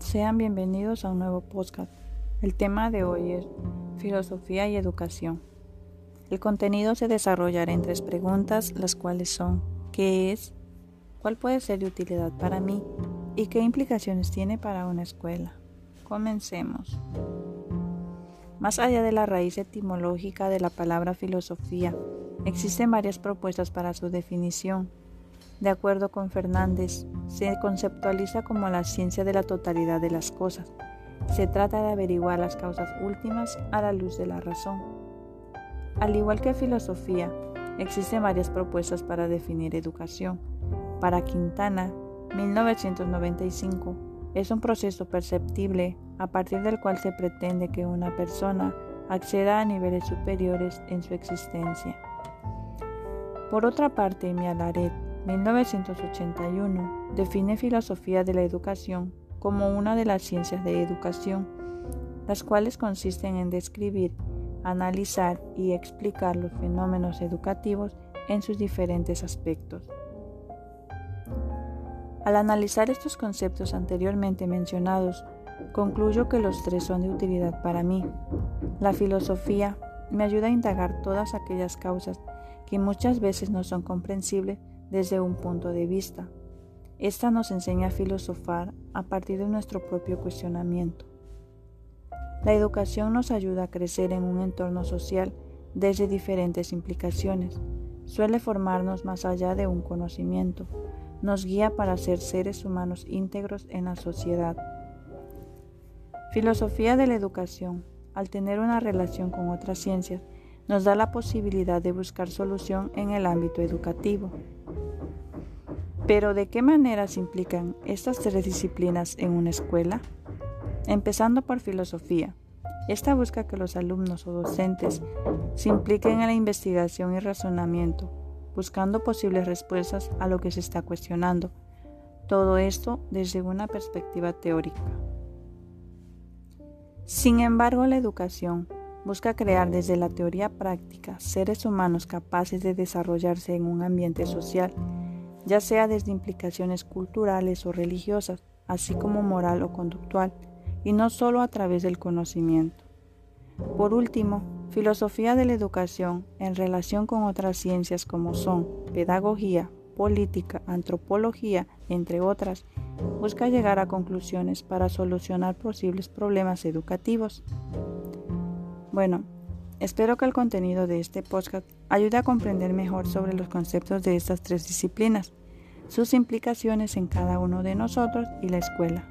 Sean bienvenidos a un nuevo podcast. El tema de hoy es filosofía y educación. El contenido se desarrollará en tres preguntas, las cuales son ¿qué es? ¿Cuál puede ser de utilidad para mí? ¿Y qué implicaciones tiene para una escuela? Comencemos. Más allá de la raíz etimológica de la palabra filosofía, existen varias propuestas para su definición. De acuerdo con Fernández, se conceptualiza como la ciencia de la totalidad de las cosas. Se trata de averiguar las causas últimas a la luz de la razón. Al igual que filosofía, existen varias propuestas para definir educación. Para Quintana, 1995, es un proceso perceptible a partir del cual se pretende que una persona acceda a niveles superiores en su existencia. Por otra parte, Mialaret 1981 define filosofía de la educación como una de las ciencias de educación, las cuales consisten en describir, analizar y explicar los fenómenos educativos en sus diferentes aspectos. Al analizar estos conceptos anteriormente mencionados, concluyo que los tres son de utilidad para mí. La filosofía me ayuda a indagar todas aquellas causas que muchas veces no son comprensibles desde un punto de vista. Esta nos enseña a filosofar a partir de nuestro propio cuestionamiento. La educación nos ayuda a crecer en un entorno social desde diferentes implicaciones. Suele formarnos más allá de un conocimiento. Nos guía para ser seres humanos íntegros en la sociedad. Filosofía de la educación, al tener una relación con otras ciencias, nos da la posibilidad de buscar solución en el ámbito educativo. Pero ¿de qué manera se implican estas tres disciplinas en una escuela? Empezando por filosofía. Esta busca que los alumnos o docentes se impliquen en la investigación y razonamiento, buscando posibles respuestas a lo que se está cuestionando. Todo esto desde una perspectiva teórica. Sin embargo, la educación busca crear desde la teoría práctica seres humanos capaces de desarrollarse en un ambiente social ya sea desde implicaciones culturales o religiosas, así como moral o conductual, y no solo a través del conocimiento. Por último, filosofía de la educación en relación con otras ciencias como son pedagogía, política, antropología, entre otras, busca llegar a conclusiones para solucionar posibles problemas educativos. Bueno, espero que el contenido de este podcast ayude a comprender mejor sobre los conceptos de estas tres disciplinas sus implicaciones en cada uno de nosotros y la escuela.